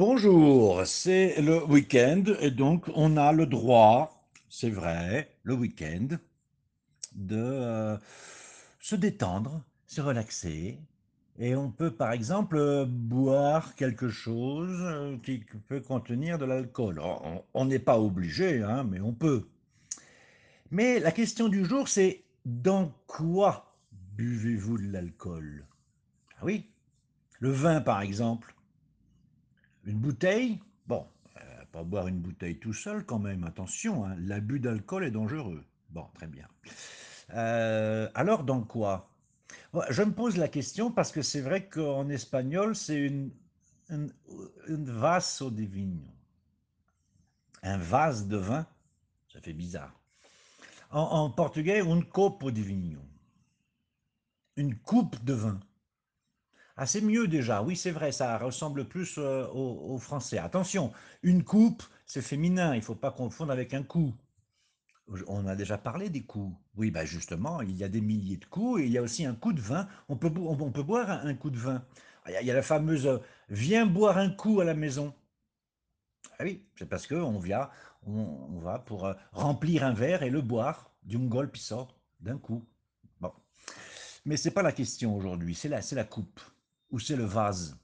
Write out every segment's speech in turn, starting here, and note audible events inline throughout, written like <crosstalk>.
Bonjour, c'est le week-end et donc on a le droit, c'est vrai, le week-end, de euh, se détendre, se relaxer. Et on peut par exemple euh, boire quelque chose euh, qui peut contenir de l'alcool. On n'est pas obligé, hein, mais on peut. Mais la question du jour, c'est dans quoi buvez-vous de l'alcool? Ah oui, le vin par exemple. Une bouteille, bon, euh, pas boire une bouteille tout seul quand même, attention, hein, l'abus d'alcool est dangereux. Bon, très bien. Euh, alors dans quoi? Je me pose la question parce que c'est vrai qu'en espagnol, c'est une, une, vaso de vino. Un vase de vin, ça fait bizarre. En, portugais, un copo de vino. Une coupe de vin. Ah, c'est mieux déjà. Oui, c'est vrai, ça ressemble plus euh, au, au, français. Attention, une coupe, c'est féminin. Il ne faut pas confondre avec un coup. On a déjà parlé des coups. Oui, bah justement, il y a des milliers de coups et il y a aussi un coup de vin. On peut, boire un, coup de vin. Ah, il y, a, la fameuse euh, Viens boire un coup à la maison. Ah oui, c'est parce qu'on vient, on, va pour euh, remplir un verre et le boire d'un golpe, sort d'un coup. Bon. Mais ce n'est pas la question aujourd'hui, c'est la coupe ou c'est le vase?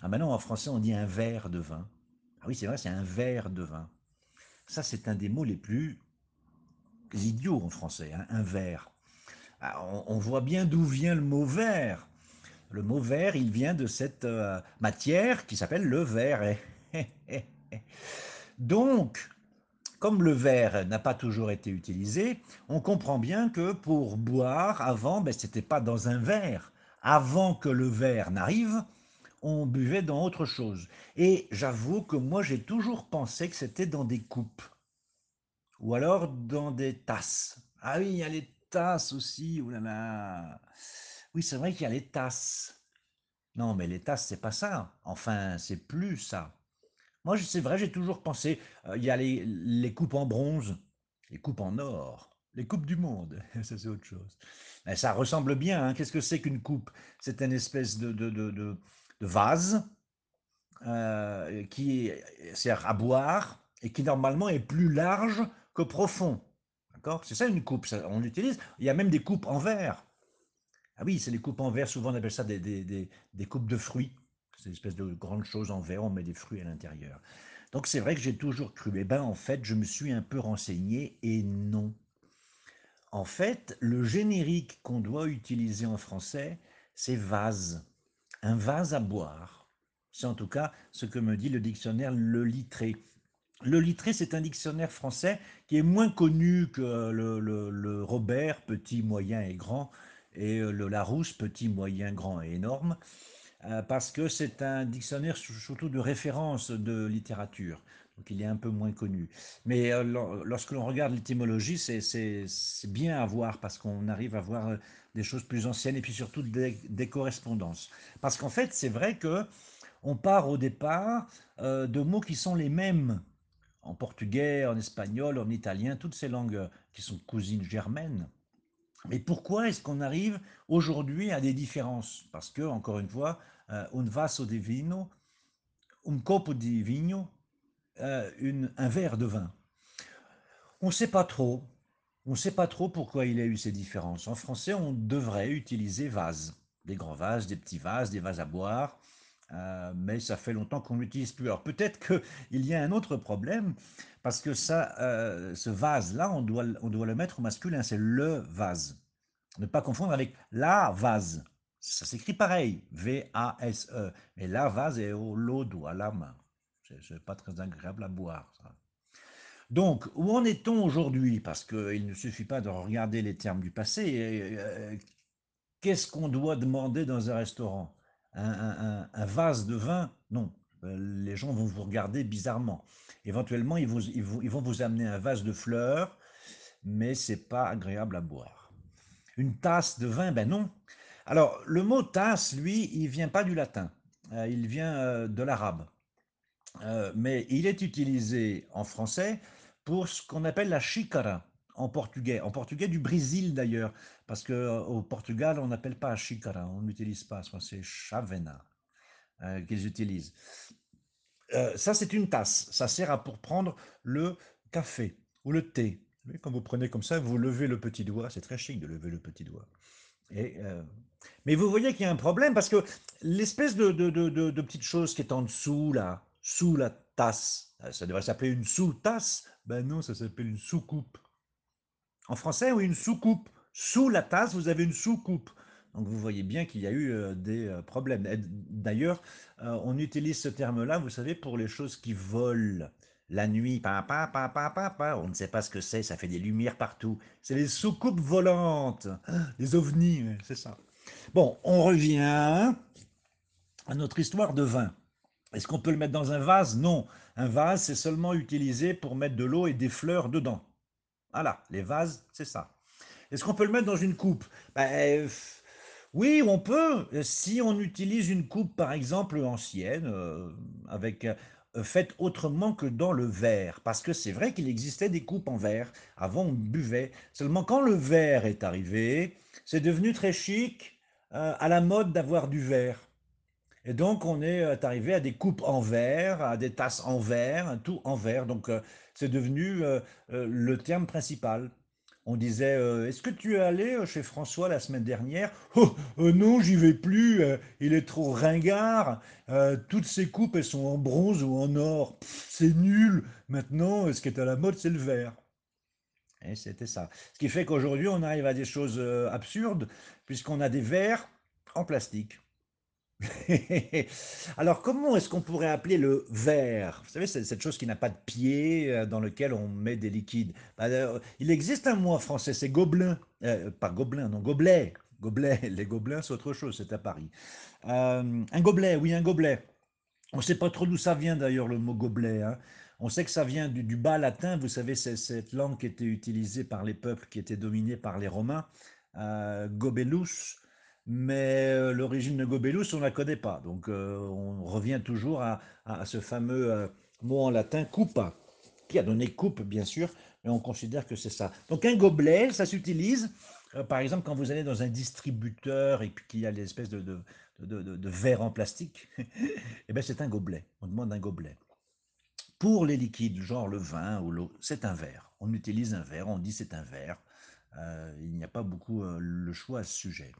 Ah maintenant en français on dit un verre de vin. Ah oui c'est vrai c'est un verre de vin. Ça c'est un des mots les plus idiots en français, hein, un verre. Ah, on, voit bien d'où vient le mot verre. Le mot verre il vient de cette euh, matière qui s'appelle le verre. <laughs> Donc, comme le verre n'a pas toujours été utilisé, on comprend bien que pour boire avant, ben, ce pas dans un verre, avant que le verre n'arrive, on buvait dans autre chose. Et j'avoue que moi, j'ai toujours pensé que c'était dans des coupes ou alors dans des tasses. Ah oui, il y a les tasses aussi. Ouh là. Oui, c'est vrai qu'il y a les tasses. Non, mais les tasses, c'est pas ça. Enfin, c'est plus ça. Moi, c'est vrai, j'ai toujours pensé, euh, il y a les coupes en bronze, les coupes en or. Les coupes du monde, <laughs> ça c'est autre chose. Mais ça ressemble bien. Hein. Qu'est-ce que c'est qu'une coupe? C'est une espèce de, de, de, vase euh, qui sert à boire et qui normalement est plus large que profond. D'accord? C'est ça une coupe. On l'utilise. Il y a même des coupes en verre. Ah oui, c'est les coupes en verre. Souvent on appelle ça des, des, des, des coupes de fruits. C'est une espèce de grande chose en verre. On met des fruits à l'intérieur. Donc c'est vrai que j'ai toujours cru. Eh ben en fait, je me suis un peu renseigné et non. En fait, le générique qu'on doit utiliser en français, c'est vase, un vase à boire. C'est en tout cas ce que me dit le dictionnaire Le Littré. Le Littré, c'est un dictionnaire français qui est moins connu que le, le Robert, petit, moyen et grand, et euh, le Larousse, petit, moyen, grand et énorme. Euh, parce que c'est un dictionnaire surtout de référence de littérature. Donc il est un peu moins connu. Mais euh, lorsque l'on regarde l'étymologie, c'est bien à voir parce qu'on arrive à voir euh, des choses plus anciennes et puis surtout des, correspondances. Parce qu'en fait, c'est vrai que on part au départ de mots qui sont les mêmes en portugais, en espagnol, en italien, toutes ces langues qui sont cousines germaines. Mais pourquoi est-ce qu'on arrive aujourd'hui à des différences? Parce que, encore une fois, euh, un vaso de vino, un copo di vigno, euh, un verre de vin. On ne sait pas trop. On ne sait pas trop pourquoi il y a eu ces différences. En français, on devrait utiliser vase, des grands vases, des petits vases, des vases à boire. Euh, mais ça fait longtemps qu'on l'utilise plus. Alors peut-être qu'il <laughs> y a un autre problème, parce que ça, euh, ce vase-là, on doit, on doit le mettre au masculin, c'est le vase. Ne pas confondre avec la vase. Ça s'écrit pareil, V-A-S-E. Mais la vase est au l'eau doigt, à la main. C'est pas très agréable à boire. Donc, où en est-on aujourd'hui? Parce qu'il ne suffit pas de regarder les termes du passé. Euh, qu'est-ce qu'on doit demander dans un restaurant? un, vase de vin, non. Euh, les gens vont vous regarder bizarrement. Éventuellement, ils, vont vous amener un vase de fleurs, mais ce n'est pas agréable à boire. Une tasse de vin, ben non. Alors, le mot tasse, lui, il vient pas du latin, euh, il vient euh, de l'arabe. mais il est utilisé en français pour ce qu'on appelle la shikara en portugais, en portugais du Brésil d'ailleurs, parce que euh, au Portugal on n'appelle pas chicara, on n'utilise pas, c'est chavena euh, qu'ils utilisent. Euh, ça c'est une tasse, ça sert à pour prendre le café ou le thé. Quand vous prenez comme ça, vous levez le petit doigt, c'est très chic de lever le petit doigt. Mais vous voyez qu'il y a un problème parce que l'espèce de, de, de, de, petite chose qui est en dessous là, sous la tasse, ça devrait s'appeler une sous-tasse, ben non, ça s'appelle une sous-coupe. En français, oui, une soucoupe. Sous la tasse, vous avez une soucoupe. Donc vous voyez bien qu'il y a eu euh, des euh, problèmes. D'ailleurs, euh, on utilise ce terme-là, vous savez, pour les choses qui volent. La nuit, pa, pa, pa, pa, on ne sait pas ce que c'est, ça fait des lumières partout. C'est les soucoupes volantes, les ovnis, c'est ça. Bon, on revient à notre histoire de vin. Est-ce qu'on peut le mettre dans un vase? Non. Un vase, c'est seulement utilisé pour mettre de l'eau et des fleurs dedans. Voilà, les vases, c'est ça. Est-ce qu'on peut le mettre dans une coupe? Ben, Oui, on peut. Euh, Si on utilise une coupe, par exemple, ancienne, euh, avec euh, faite autrement que dans le verre, parce que c'est vrai qu'il existait des coupes en verre. Avant, on buvait. Seulement, quand le verre est arrivé, c'est devenu très chic, euh, à la mode d'avoir du verre. Et donc, on est euh, arrivé à des coupes en verre, à des tasses en verre, tout en verre. Donc, euh, c'est devenu euh, le terme principal. On disait, est-ce que tu es allé chez François la semaine dernière? Oh, non, j'y vais plus, il est trop ringard. Toutes ces coupes, elles sont en bronze ou en or. C'est nul. Maintenant, ce qui est à la mode, c'est le verre. Et c'était ça. Ce qui fait qu'aujourd'hui, on arrive à des choses absurdes, puisqu'on a des verres en plastique. <laughs> Alors, comment est-ce qu'on pourrait appeler le verre? Vous savez, c'est cette chose qui n'a pas de pied, euh, dans lequel on met des liquides. Bah, il existe un mot en français, c'est gobelin. Euh, pas gobelin, non, gobelet. Gobelet. <laughs> Les gobelins, c'est autre chose, c'est à Paris. Euh, un gobelet, oui, un gobelet. On ne sait pas trop d'où ça vient d'ailleurs le mot gobelet. hein. On sait que ça vient du, bas latin, vous savez, c'est cette langue qui était utilisée par les peuples qui étaient dominés par les Romains, gobelus, mais euh, l'origine de gobelus, on ne la connaît pas. Donc euh, on revient toujours à, ce fameux euh, mot en latin coupa, qui a donné coupe, bien sûr, mais on considère que c'est ça. Donc un gobelet, ça s'utilise, par exemple, quand vous allez dans un distributeur et puis qu'il y a l'espèce de, de, verre en plastique, <laughs> eh ben c'est un gobelet. On demande un gobelet. Pour les liquides, genre le vin ou l'eau, c'est un verre. On utilise un verre, on dit c'est un verre. Il n'y a pas beaucoup le choix à ce sujet.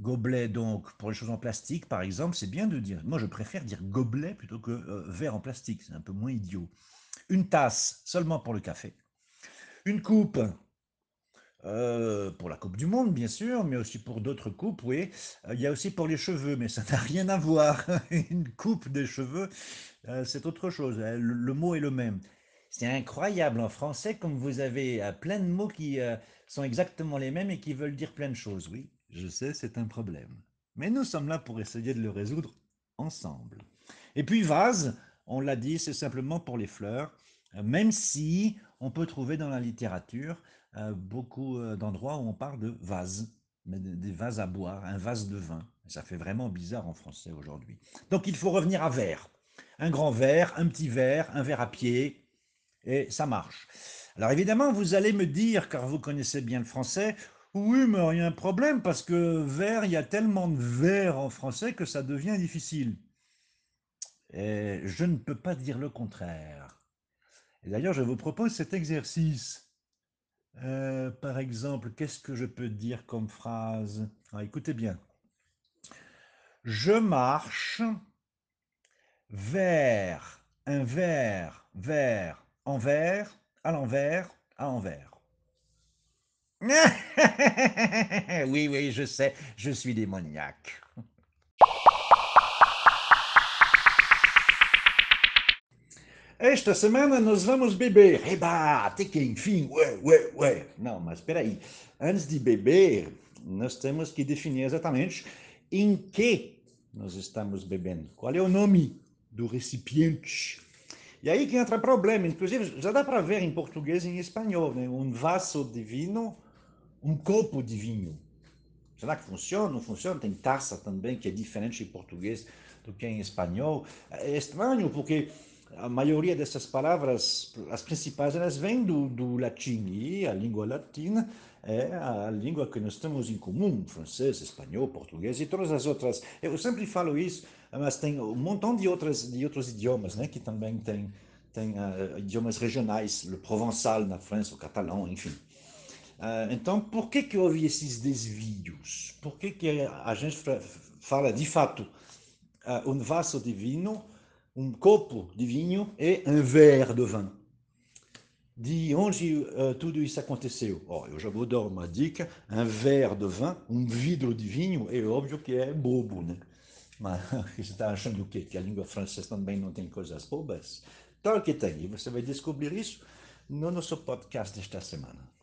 Gobelet, donc, pour les choses en plastique, par exemple, c'est bien de dire. Moi, je préfère dire gobelet plutôt que euh, verre en plastique. C'est un peu moins idiot. Une tasse, seulement pour le café. Une coupe, euh, pour la Coupe du Monde, bien sûr, mais aussi pour d'autres coupes, oui. Euh, Il y a aussi pour les cheveux, mais ça n'a rien à voir. <laughs> Une coupe des cheveux, c'est autre chose. Euh, Le, le mot est le même. C'est incroyable en français, comme vous avez plein de mots qui sont exactement les mêmes et qui veulent dire plein de choses. Oui, je sais, c'est un problème. Mais nous sommes là pour essayer de le résoudre ensemble. Et puis vase, on l'a dit, c'est simplement pour les fleurs, euh, même si on peut trouver dans la littérature euh, beaucoup euh, d'endroits où on parle de vase, des vases à boire, un vase de vin. Ça fait vraiment bizarre en français aujourd'hui. Donc il faut revenir à verre. Un grand verre, un petit verre, un verre à pied, et ça marche. Alors évidemment, vous allez me dire, car vous connaissez bien le français, oui, mais il y a un problème, parce que verre, il y a tellement de verre en français que ça devient difficile. Et je ne peux pas dire le contraire. D'ailleurs, je vous propose cet exercice. Euh, par exemple, qu'est-ce que je peux dire comme phrase? Ah, Écoutez bien. Je marche vers un verre, vers, envers, à l'envers, à l'envers. <laughs> oui, oui, je sais, je suis démoniaque. Esta semana nós vamos beber. Eba, até que enfim, ué, ué, ué. Não, mas espera aí. Antes de beber, nós temos que definir exatamente em que nós estamos bebendo. Qual é o nome do recipiente? E aí que entra problema. Inclusive, já dá para ver em português e em espanhol, né? Um vaso de vinho, um copo de vinho. Será que funciona? Não funciona? Tem taça também, que é diferente em português do que em espanhol. É estranho, porque a maioria dessas palavras, as principais, elas vêm do, do latim, e a língua latina é a língua que nós temos em comum, francês, espanhol, português e todas as outras. Eu sempre falo isso, mas tem um montão de, outras, de outros idiomas, né, que também tem, tem uh, idiomas regionais, o provençal na França, o catalão, enfim. Uh, então, por que que houve esses desvios? Por que que a gente fala, de fato, uh, um vaso de vinho um copo de vinho e um verre de vin. De onde uh, tudo isso aconteceu? Oh, eu já vou dar uma dica: um verre de vin, um vidro de vinho, é óbvio que é bobo, né? Mas <laughs> você está achando o quê? Que a língua francesa também não tem coisas bobas? Claro que tem, e você vai descobrir isso no nosso podcast desta semana.